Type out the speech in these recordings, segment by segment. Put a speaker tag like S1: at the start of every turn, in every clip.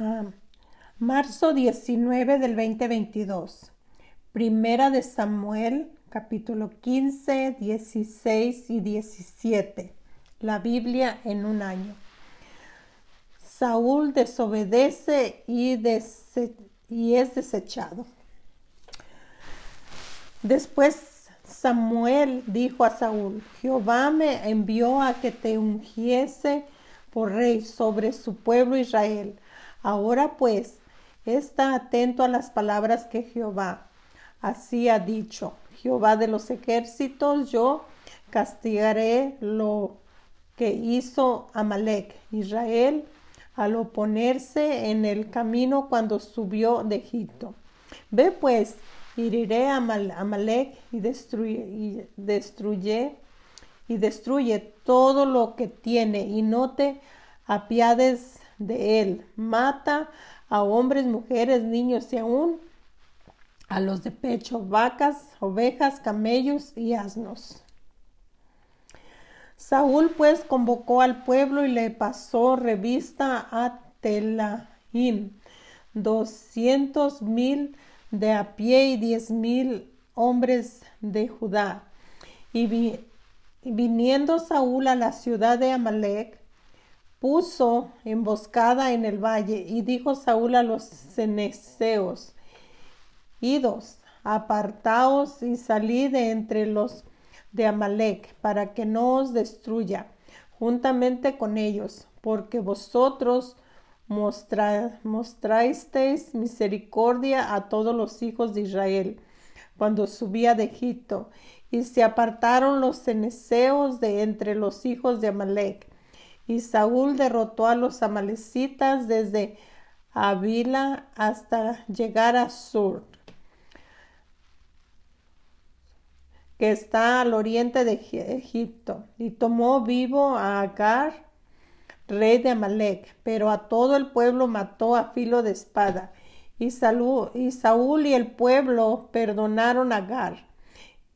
S1: Ah, marzo 19 del 2022. Primera de Samuel, capítulo 15, 16 y 17. La Biblia en un año. Saúl desobedece y, y es desechado. Después Samuel dijo a Saúl, Jehová me envió a que te ungiese por rey sobre su pueblo Israel. Ahora pues, está atento a las palabras que Jehová así ha dicho. Jehová de los ejércitos, yo castigaré lo que hizo Amalek, Israel, al oponerse en el camino cuando subió de Egipto. Ve pues, heriré a Amalek y destruye, y destruye y destruye todo lo que tiene y no te apiades de él. Mata a hombres, mujeres, niños y aún a los de pecho, vacas, ovejas, camellos y asnos. Saúl pues convocó al pueblo y le pasó revista a Telaim, doscientos mil de a pie y diez mil hombres de Judá. Y, viniendo Saúl a la ciudad de Amalek, puso emboscada en el valle y dijo Saúl a los ceneseos, idos, apartaos y salid de entre los de Amalek, para que no os destruya juntamente con ellos, porque vosotros mostra, mostrasteis misericordia a todos los hijos de Israel cuando subía de Egipto, y se apartaron los ceneseos de entre los hijos de Amalek. Y Saúl derrotó a los amalecitas desde Avila hasta llegar a Sur que está al oriente de Egipto, y tomó vivo a Agar, rey de Amalek, pero a todo el pueblo mató a filo de espada. Y, y Saúl y el pueblo perdonaron a Agar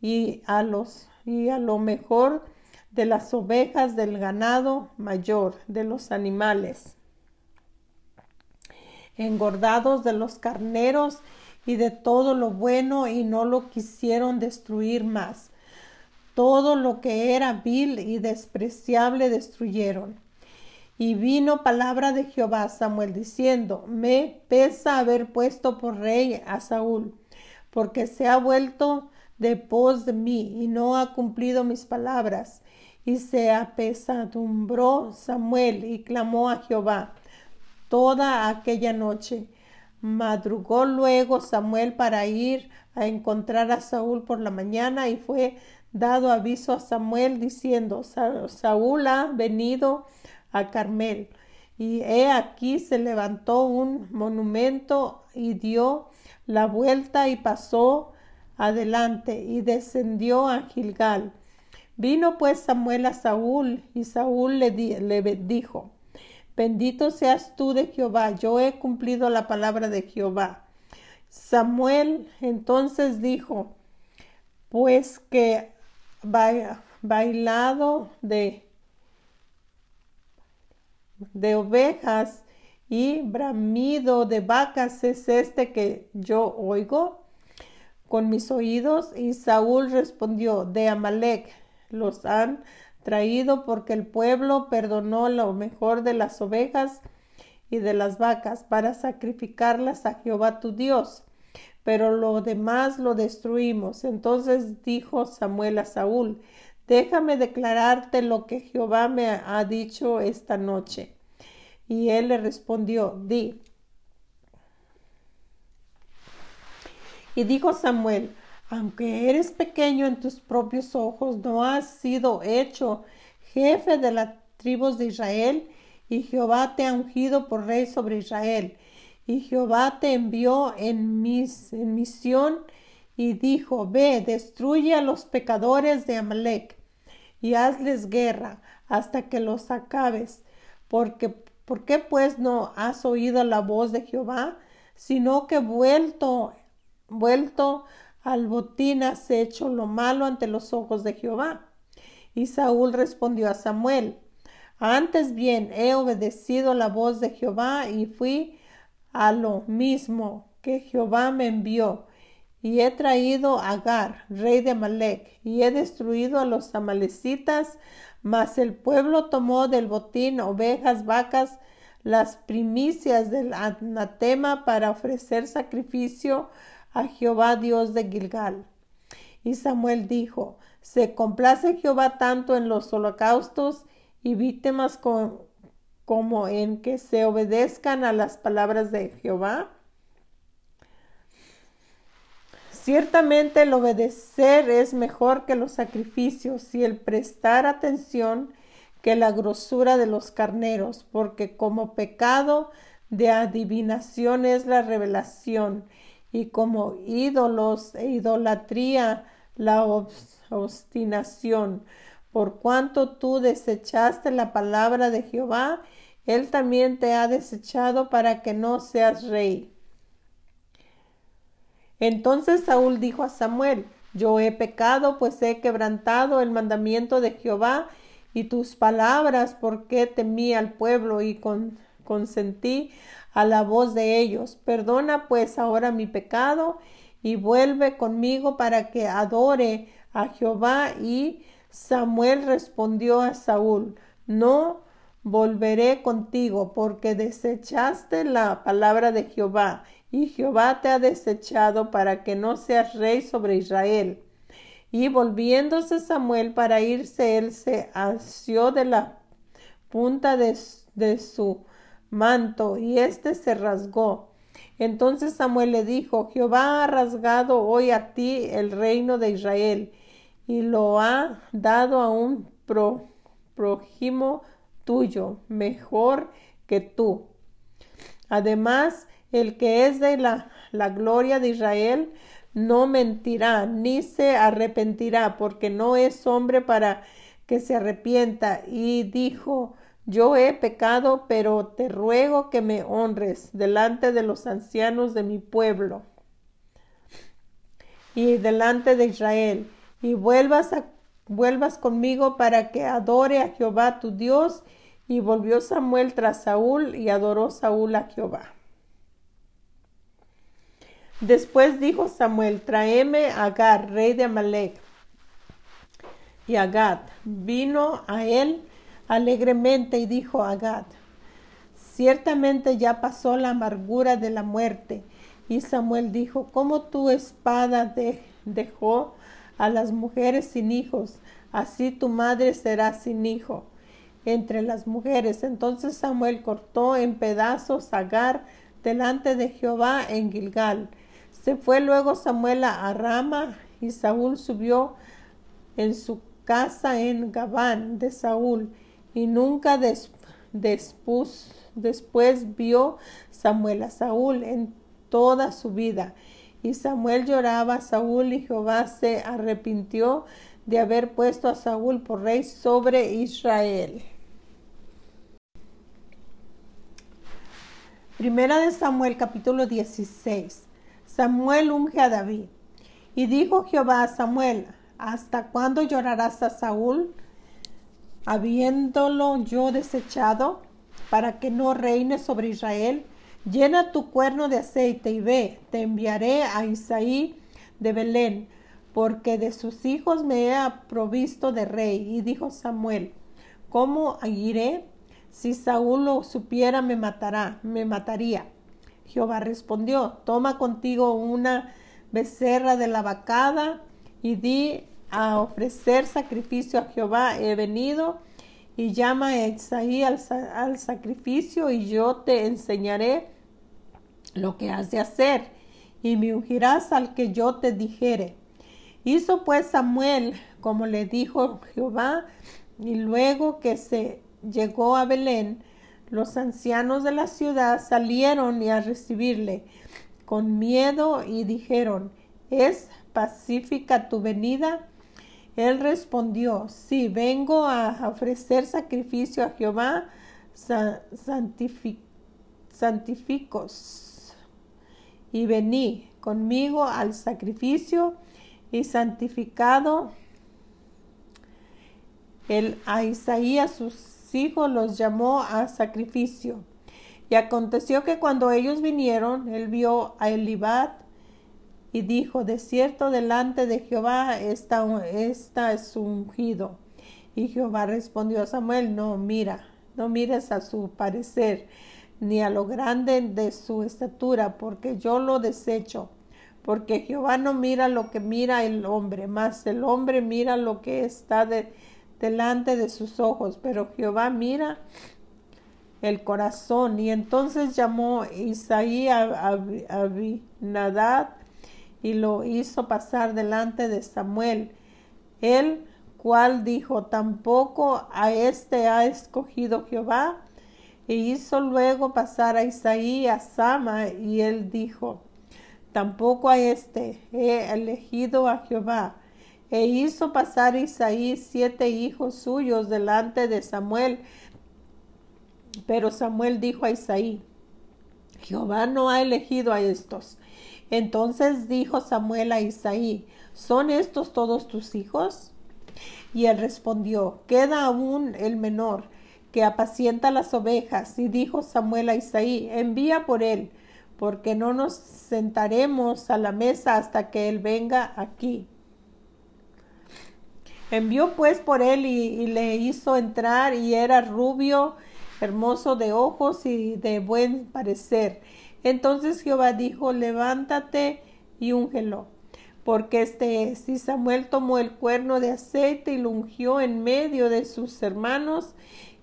S1: y a los y a lo mejor de las ovejas del ganado mayor, de los animales, engordados de los carneros y de todo lo bueno y no lo quisieron destruir más. Todo lo que era vil y despreciable destruyeron. Y vino palabra de Jehová a Samuel diciendo, me pesa haber puesto por rey a Saúl, porque se ha vuelto de pos de mí y no ha cumplido mis palabras. Y se apesadumbró Samuel y clamó a Jehová toda aquella noche. Madrugó luego Samuel para ir a encontrar a Saúl por la mañana y fue dado aviso a Samuel diciendo, Saúl ha venido a Carmel. Y he aquí se levantó un monumento y dio la vuelta y pasó adelante y descendió a Gilgal. Vino pues Samuel a Saúl y Saúl le, le dijo, Bendito seas tú de Jehová, yo he cumplido la palabra de Jehová. Samuel entonces dijo, pues que bailado de, de ovejas y bramido de vacas es este que yo oigo con mis oídos. Y Saúl respondió, de Amalek los han traído porque el pueblo perdonó lo mejor de las ovejas y de las vacas para sacrificarlas a Jehová tu Dios. Pero lo demás lo destruimos. Entonces dijo Samuel a Saúl, déjame declararte lo que Jehová me ha dicho esta noche. Y él le respondió, di. Y dijo Samuel, aunque eres pequeño en tus propios ojos, no has sido hecho jefe de las tribus de Israel, y Jehová te ha ungido por rey sobre Israel. Y Jehová te envió en, mis, en misión y dijo, ve, destruye a los pecadores de Amalek y hazles guerra hasta que los acabes. Porque, ¿Por qué pues no has oído la voz de Jehová? Sino que vuelto, vuelto al botín has hecho lo malo ante los ojos de Jehová. Y Saúl respondió a Samuel, antes bien he obedecido la voz de Jehová y fui a lo mismo que Jehová me envió. Y he traído a Agar, rey de Amalek, y he destruido a los amalecitas, mas el pueblo tomó del botín ovejas, vacas, las primicias del anatema para ofrecer sacrificio a Jehová Dios de Gilgal. Y Samuel dijo, se complace Jehová tanto en los holocaustos y víctimas como en que se obedezcan a las palabras de Jehová. Ciertamente el obedecer es mejor que los sacrificios y el prestar atención que la grosura de los carneros, porque como pecado de adivinación es la revelación y como ídolos e idolatría la obstinación. Por cuanto tú desechaste la palabra de Jehová, él también te ha desechado para que no seas rey. Entonces Saúl dijo a Samuel, yo he pecado, pues he quebrantado el mandamiento de Jehová y tus palabras, porque temí al pueblo y consentí a la voz de ellos. Perdona pues ahora mi pecado y vuelve conmigo para que adore a Jehová. Y Samuel respondió a Saúl, no volveré contigo, porque desechaste la palabra de Jehová, y Jehová te ha desechado para que no seas rey sobre Israel. Y volviéndose Samuel para irse, él se asió de la punta de, de su manto, y éste se rasgó. Entonces Samuel le dijo, Jehová ha rasgado hoy a ti el reino de Israel, y lo ha dado a un prójimo tuyo, mejor que tú. Además, el que es de la, la gloria de Israel no mentirá, ni se arrepentirá, porque no es hombre para que se arrepienta. Y dijo, yo he pecado, pero te ruego que me honres delante de los ancianos de mi pueblo y delante de Israel, y vuelvas vuelvas conmigo para que adore a Jehová tu Dios. Y volvió Samuel tras Saúl y adoró Saúl a Jehová. Después dijo Samuel, tráeme a Agar, rey de Amalek. Y Agad vino a él alegremente y dijo a Agad, ciertamente ya pasó la amargura de la muerte. Y Samuel dijo, ¿cómo tu espada dejó a las mujeres sin hijos, así tu madre será sin hijo entre las mujeres. Entonces Samuel cortó en pedazos Agar delante de Jehová en Gilgal. Se fue luego Samuel a Rama y Saúl subió en su casa en Gabán de Saúl y nunca después vio Samuel a Saúl en toda su vida y Samuel lloraba a Saúl y Jehová se arrepintió de haber puesto a Saúl por rey sobre Israel. Primera de Samuel capítulo 16. Samuel unge a David. Y dijo Jehová a Samuel, ¿hasta cuándo llorarás a Saúl, habiéndolo yo desechado, para que no reine sobre Israel? Llena tu cuerno de aceite y ve, te enviaré a Isaí de Belén, porque de sus hijos me he provisto de rey. Y dijo Samuel, ¿cómo iré? Si Saúl lo supiera, me matará, me mataría. Jehová respondió, toma contigo una becerra de la vacada y di a ofrecer sacrificio a Jehová. He venido y llama a al, al sacrificio y yo te enseñaré lo que has de hacer y me ungirás al que yo te dijere. Hizo pues Samuel como le dijo Jehová y luego que se llegó a Belén, los ancianos de la ciudad salieron y a recibirle con miedo y dijeron, ¿es pacífica tu venida? Él respondió, sí, vengo a ofrecer sacrificio a Jehová, santificos y vení conmigo al sacrificio y santificado. El, a Isaías sus hijos los llamó a sacrificio. Y aconteció que cuando ellos vinieron, él vio a Elibat y dijo, de cierto delante de Jehová está, está es ungido. Y Jehová respondió a Samuel, no, mira, no mires a su parecer, ni a lo grande de su estatura, porque yo lo desecho. Porque Jehová no mira lo que mira el hombre, mas el hombre mira lo que está delante de sus ojos, pero Jehová mira el corazón. Y entonces llamó Isaí a Abinadad y lo hizo pasar delante de Samuel. El cual dijo, tampoco a este ha escogido Jehová. E hizo luego pasar a Isaí a Sama, y él dijo, tampoco a este he elegido a Jehová. E hizo pasar Isaí siete hijos suyos delante de Samuel, pero Samuel dijo a Isaí, Jehová no ha elegido a estos. Entonces dijo Samuel a Isaí, ¿son estos todos tus hijos? Y él respondió, queda aún el menor, que apacienta las ovejas. Y dijo Samuel a Isaí, envía por él, porque no nos sentaremos a la mesa hasta que él venga aquí. Envió pues por él y, y le hizo entrar y era rubio hermoso de ojos y de buen parecer. Entonces Jehová dijo, levántate y úngelo, porque este es. Y Samuel tomó el cuerno de aceite y lo ungió en medio de sus hermanos,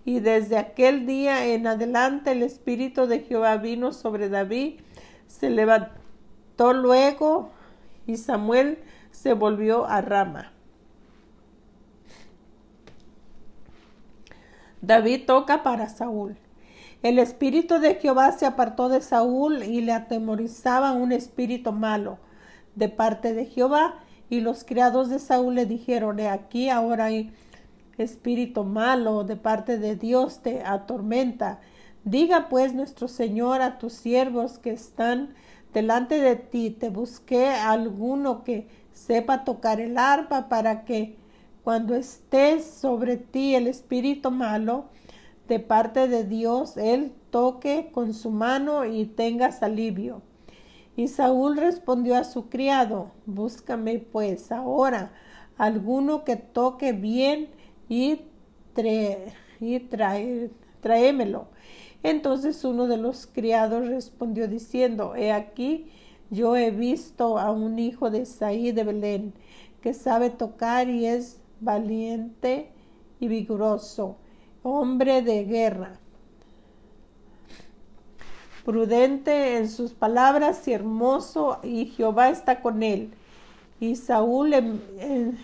S1: y desde aquel día en adelante el Espíritu de Jehová vino sobre David, se levantó luego, y Samuel se volvió a Rama. David toca para Saúl. El espíritu de Jehová se apartó de Saúl y le atemorizaba un espíritu malo de parte de Jehová. Y los criados de Saúl le dijeron, he aquí ahora hay espíritu malo de parte de Dios te atormenta. Diga pues nuestro Señor a tus siervos que están delante de ti, te busqué alguno que sepa tocar el arpa para que cuando estés sobre ti el espíritu malo de parte de Dios, él toque con su mano y tengas alivio. Y Saúl respondió a su criado, búscame pues ahora alguno que toque bien y, y tráemelo. Entonces uno de los criados respondió diciendo, he aquí, yo he visto a un hijo de Saí de Belén, que sabe tocar y es valiente y vigoroso, hombre de guerra, prudente en sus palabras y hermoso, y Jehová está con él. Y Saúl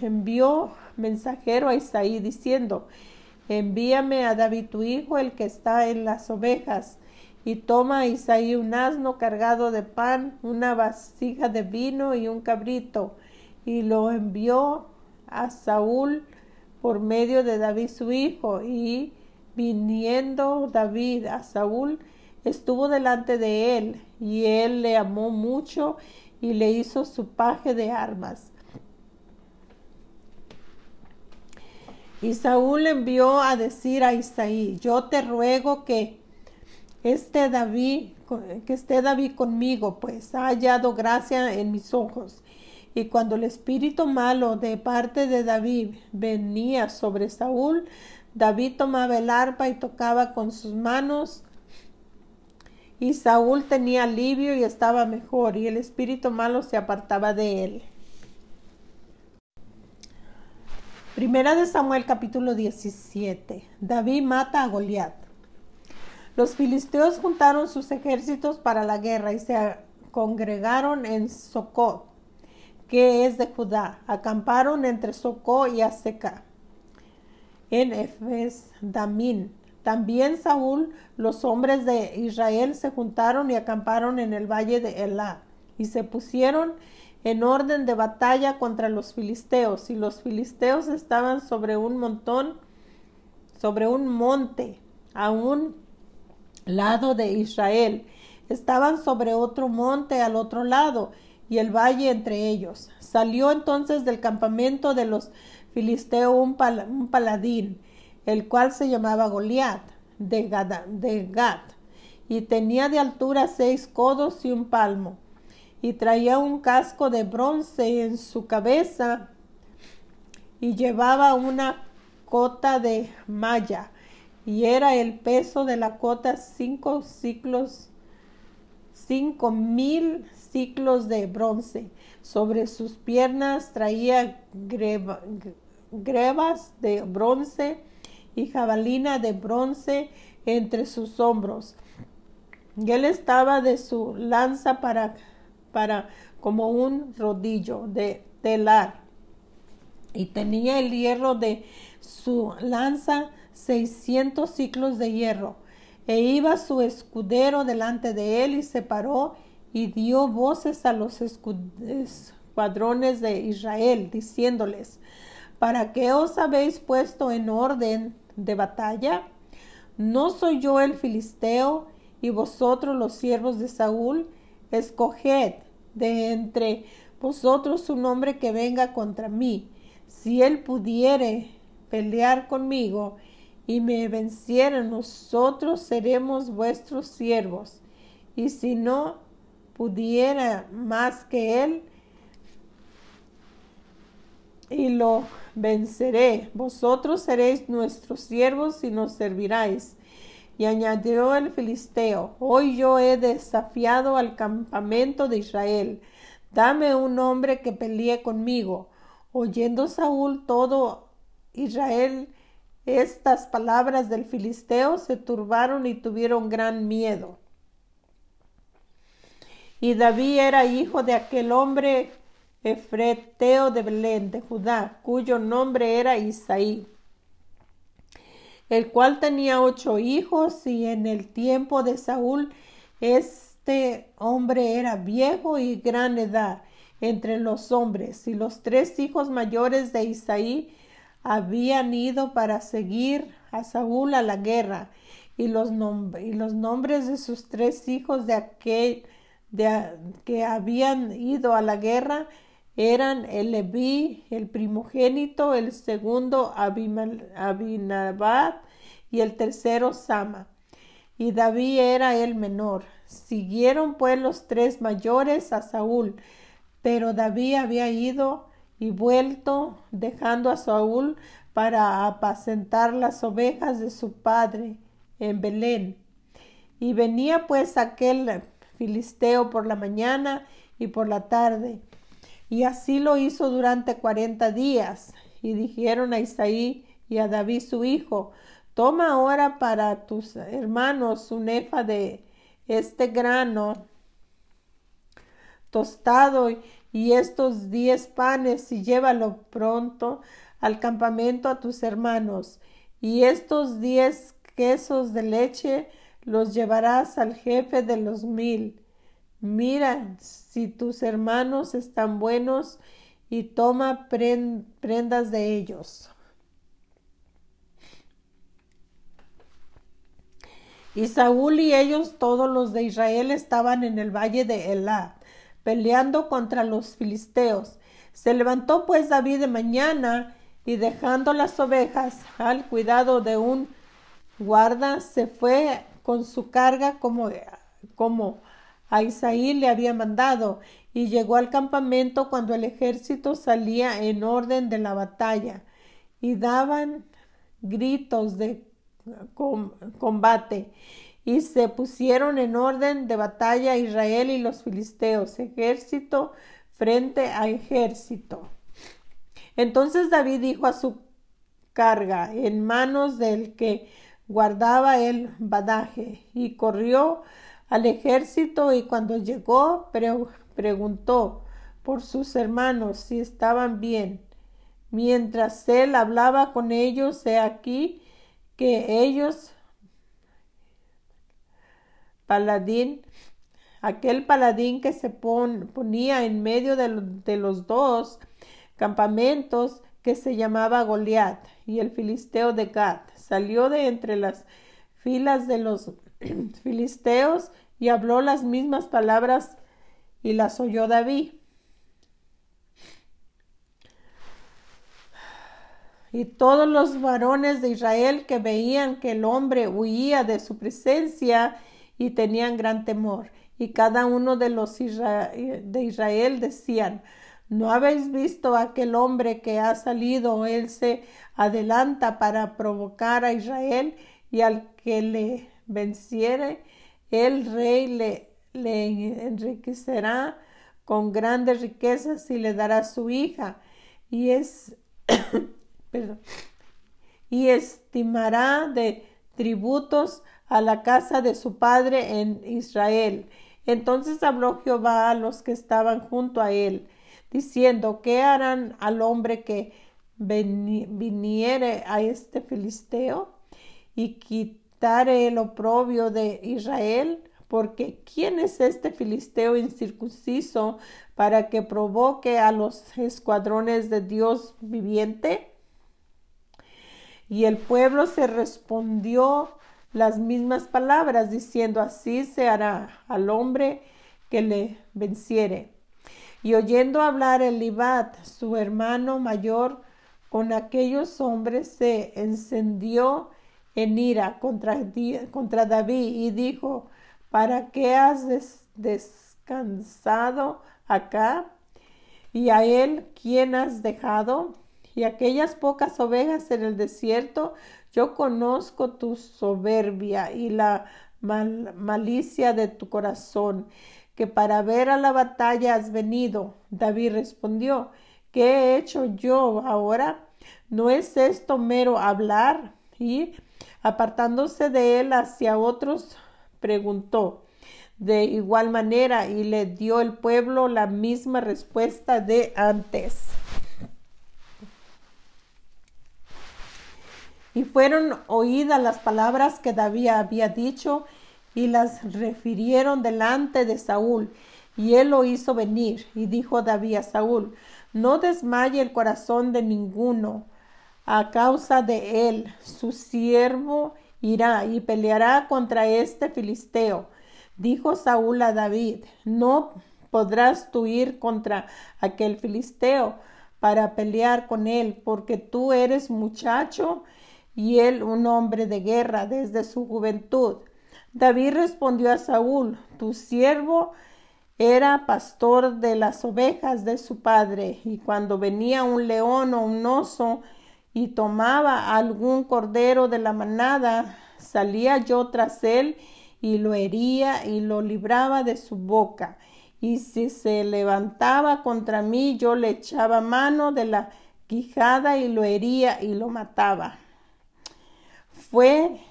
S1: envió mensajero a Isaí diciendo, envíame a David tu hijo, el que está en las ovejas. Y toma a Isaí un asno cargado de pan, una vasija de vino y un cabrito, y lo envió a Saúl por medio de David su hijo, y viniendo David a Saúl, estuvo delante de él, y él le amó mucho y le hizo su paje de armas. Y Saúl envió a decir a Isaí, yo te ruego que esté David, que esté David conmigo, pues ha hallado gracia en mis ojos. Y cuando el espíritu malo de parte de David venía sobre Saúl, David tomaba el arpa y tocaba con sus manos. Y Saúl tenía alivio y estaba mejor, y el espíritu malo se apartaba de él. Primera de Samuel capítulo 17. David mata a Goliat. Los filisteos juntaron sus ejércitos para la guerra y se congregaron en Socot que es de Judá. Acamparon entre Socó y Aseca, en Efes Damín. También Saúl, los hombres de Israel se juntaron y acamparon en el valle de Elá y se pusieron en orden de batalla contra los filisteos y los filisteos estaban sobre un montón, sobre un monte, a un lado de Israel. Estaban sobre otro monte al otro lado y el valle entre ellos. Salió entonces del campamento de los filisteos un, paladín, el cual se llamaba Goliat de, de Gat, y tenía de altura seis codos y un palmo, y traía un casco de bronce en su cabeza, y llevaba una cota de malla, y era el peso de la cota cinco ciclos, cinco mil ciclos de bronce. Sobre sus piernas traía grebas de bronce y jabalina de bronce entre sus hombros. Y él estaba de su lanza para, para como un rodillo de telar. Y tenía el hierro de su lanza seiscientos ciclos de hierro. E iba su escudero delante de él y se paró y dio voces a los escuadrones de Israel, diciéndoles, ¿para qué os habéis puesto en orden de batalla? ¿No soy yo el filisteo y vosotros los siervos de Saúl? Escoged de entre vosotros un hombre que venga contra mí. Si él pudiere pelear conmigo y me venciera, nosotros seremos vuestros siervos. Y si no pudiera más que él, y lo venceré. Vosotros seréis nuestros siervos y nos serviráis. Y añadió el filisteo, hoy yo he desafiado al campamento de Israel. Dame un hombre que pelee conmigo. Oyendo Saúl todo Israel estas palabras del filisteo, se turbaron y tuvieron gran miedo. Y David era hijo de aquel hombre Efreteo de Belén, de Judá, cuyo nombre era Isaí, el cual tenía ocho hijos y en el tiempo de Saúl este hombre era viejo y gran edad. Entre los hombres y los tres hijos mayores de Isaí habían ido para seguir a Saúl a la guerra y los, y los nombres de sus tres hijos de aquel que habían ido a la guerra eran el Leví, el primogénito, el segundo Abinabad y el tercero Sama. Y David era el menor. Siguieron pues los tres mayores a Saúl, pero David había ido y vuelto, dejando a Saúl para apacentar las ovejas de su padre en Belén. Y venía pues aquel filisteo por la mañana y por la tarde, y así lo hizo durante cuarenta días. Y dijeron a Isaí y a David su hijo, toma ahora para tus hermanos un efa de este grano tostado y estos diez panes y llévalo pronto al campamento a tus hermanos. Y estos diez quesos de leche los llevarás al jefe de los mil Mira si tus hermanos están buenos y toma prendas de ellos. Y Saúl y ellos, todos los de Israel, estaban en el valle de Elá, peleando contra los filisteos. Se levantó pues David de mañana y dejando las ovejas al cuidado de un guarda, se fue con su carga como, como a Isaí le había mandado, y llegó al campamento cuando el ejército salía en orden de la batalla, y daban gritos de combate, y se pusieron en orden de batalla Israel y los filisteos, ejército frente a ejército. Entonces David dijo a su carga en manos del que guardaba el badaje, y corrió al ejército y cuando llegó preguntó por sus hermanos si estaban bien. Mientras él hablaba con ellos, he aquí que ellos, paladín, aquel paladín que se ponía en medio de, de, los dos campamentos que se llamaba Goliat y el filisteo de Gad, salió de entre las filas de los filisteos y habló las mismas palabras y las oyó David. Y todos los varones de Israel que veían que el hombre huía de su presencia y tenían gran temor. Y cada uno de los de Israel decían, ¿no habéis visto aquel hombre que ha salido? Él se adelanta para provocar a Israel y al que le venciere, el rey le, enriquecerá con grandes riquezas y le dará su hija y es y estimará de tributos a la casa de su padre en Israel. Entonces habló Jehová a los que estaban junto a él, diciendo, ¿qué harán al hombre que viniere a este filisteo y quitare el oprobio de Israel? Porque ¿quién es este filisteo incircunciso para que provoque a los escuadrones de Dios viviente? Y el pueblo se respondió las mismas palabras, diciendo, así se hará al hombre que le venciere. Y oyendo hablar Elibat, su hermano mayor, con aquellos hombres se encendió en ira contra, contra David y dijo, ¿para qué has descansado acá? ¿Y a él quién has dejado? Y aquellas pocas ovejas en el desierto, yo conozco tu soberbia y la malicia de tu corazón, que para ver a la batalla has venido. David respondió, ¿qué he hecho yo ahora? ¿No es esto mero hablar? Y apartándose de él hacia otros, preguntó de igual manera y le dio el pueblo la misma respuesta de antes. Y fueron oídas las palabras que David había dicho y las refirieron delante de Saúl. Y él lo hizo venir. Y dijo David a Saúl, no desmaye el corazón de ninguno a causa de él. Su siervo irá y peleará contra este filisteo. Dijo Saúl a David, no podrás tú ir contra aquel filisteo para pelear con él, porque tú eres muchacho y él un hombre de guerra desde su juventud. David respondió a Saúl, tu siervo era pastor de las ovejas de su padre, y cuando venía un león o un oso y tomaba algún cordero de la manada, salía yo tras él y lo hería y lo libraba de su boca. Y si se levantaba contra mí, yo le echaba mano de la quijada y lo hería y lo mataba fue,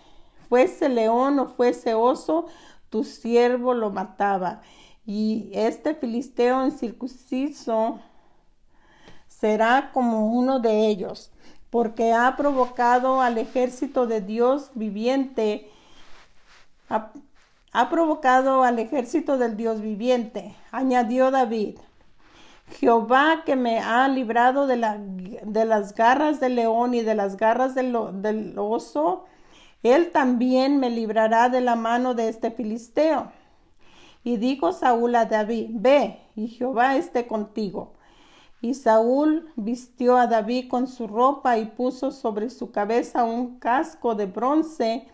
S1: fuese león o fuese oso, tu siervo lo mataba. Y este filisteo incircunciso será como uno de ellos, porque ha provocado al ejército de Dios viviente, ha, provocado al ejército del Dios viviente, añadió David. Jehová que me ha librado de, de las garras del león y de las garras del oso, él también me librará de la mano de este filisteo. Y dijo Saúl a David, ve, y Jehová esté contigo. Y Saúl vistió a David con su ropa y puso sobre su cabeza un casco de bronce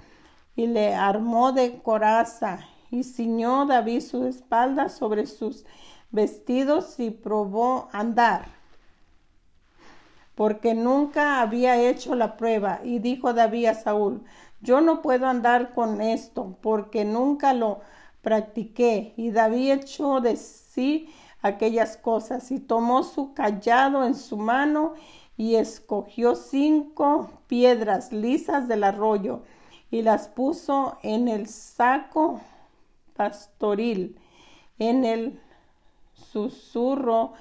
S1: y le armó de coraza y ciñó David su espalda sobre sus vestidos y probó andar, porque nunca había hecho la prueba. Y dijo David a Saúl, yo no puedo andar con esto, porque nunca lo practiqué. Y David echó de sí aquellas cosas y tomó su callado en su mano y escogió cinco piedras lisas del arroyo y las puso en el saco pastoril, en el susurro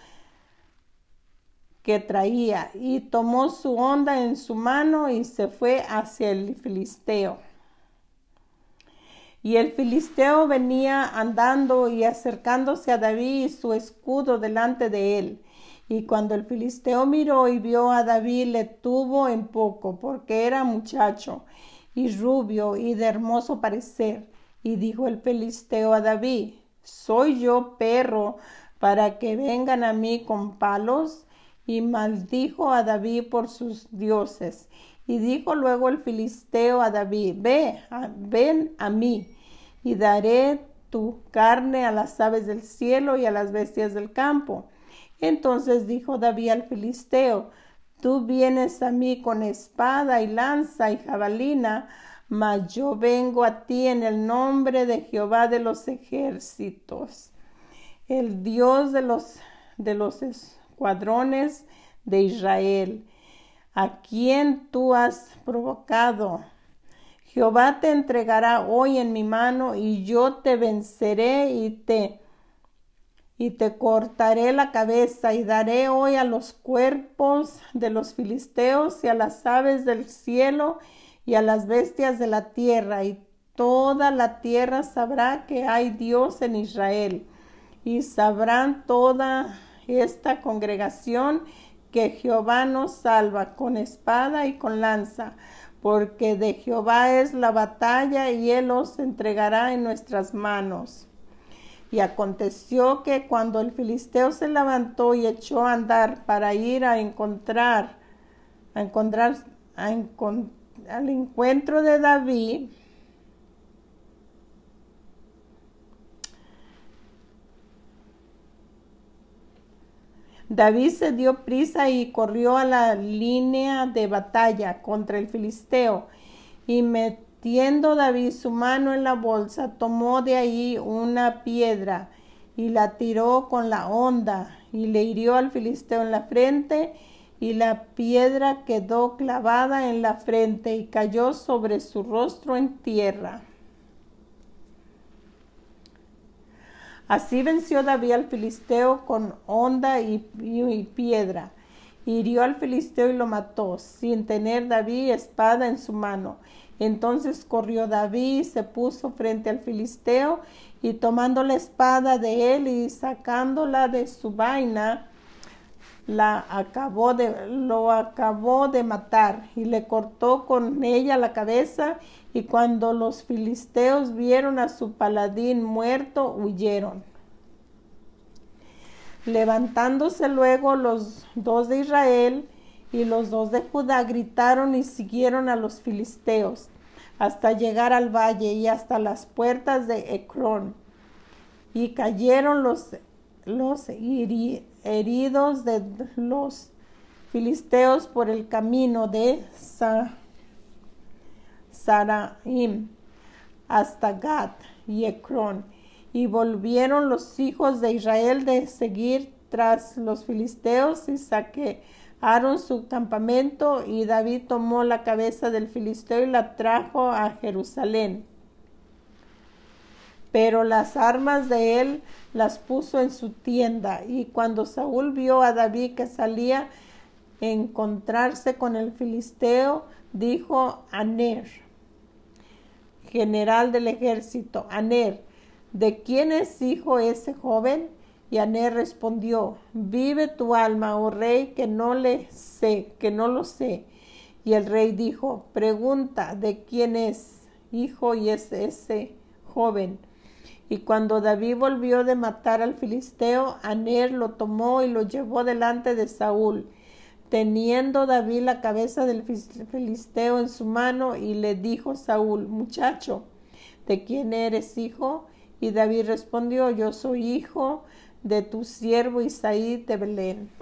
S1: traía y tomó su onda en su mano y se fue hacia el filisteo. Y el filisteo venía andando y acercándose a David y su escudo delante de él. Y cuando el filisteo miró y vio a David, le tuvo en poco, porque era muchacho y rubio y de hermoso parecer. Y dijo el filisteo a David, ¿soy yo perro para que vengan a mí con palos, y maldijo a David por sus dioses. Y dijo luego el filisteo a David, ve, ven a mí. y daré tu carne a las aves del cielo y a las bestias del campo. Entonces dijo David al filisteo, Tú vienes a mí con espada y lanza y jabalina, mas yo vengo a ti en el nombre de Jehová de los ejércitos, el Dios de los, de los escuadrones de Israel, a quien tú has provocado. Jehová te entregará hoy en mi mano y yo te venceré y te y te cortaré la cabeza y daré hoy a los cuerpos de los filisteos y a las aves del cielo y a las bestias de la tierra y toda la tierra sabrá que hay Dios en Israel y sabrán toda esta congregación que Jehová nos salva con espada y con lanza, porque de Jehová es la batalla y él os entregará en nuestras manos. Y aconteció que cuando el filisteo se levantó y echó a andar para ir a encontrar, a encontrar, al encuentro de David, David se dio prisa y corrió a la línea de batalla contra el filisteo y metiendo David su mano en la bolsa, tomó de ahí una piedra y la tiró con la honda y le hirió al filisteo en la frente y la piedra quedó clavada en la frente y cayó sobre su rostro en tierra. Así venció David al filisteo con honda y, piedra. Hirió al filisteo y lo mató, sin tener David espada en su mano. Entonces corrió David y se puso frente al filisteo y tomando la espada de él y sacándola de su vaina, la acabó de, lo acabó de matar y le cortó con ella la cabeza y cuando los filisteos vieron a su paladín muerto, huyeron. Levantándose luego los dos de Israel y los dos de Judá gritaron y siguieron a los filisteos hasta llegar al valle y hasta las puertas de Ecrón. Y cayeron los, los heridos de los filisteos por el camino de Saraim hasta Gat y Ecrón. Y volvieron los hijos de Israel de seguir tras los filisteos y saquearon su campamento y David tomó la cabeza del filisteo y la trajo a Jerusalén pero las armas de él las puso en su tienda. Y cuando Saúl vio a David que salía a encontrarse con el filisteo, dijo a Ner, general del ejército, Aner, ¿de quién es hijo ese joven? Y Aner respondió, vive tu alma, oh rey, que no le sé, que no lo sé. Y el rey dijo, pregunta de quién es hijo y es ese joven. Y cuando David volvió de matar al filisteo, Aner lo tomó y lo llevó delante de Saúl, teniendo David la cabeza del filisteo en su mano, y le dijo Saúl, muchacho, ¿de quién eres hijo? Y David respondió, yo soy hijo de tu siervo Isaí de Belén.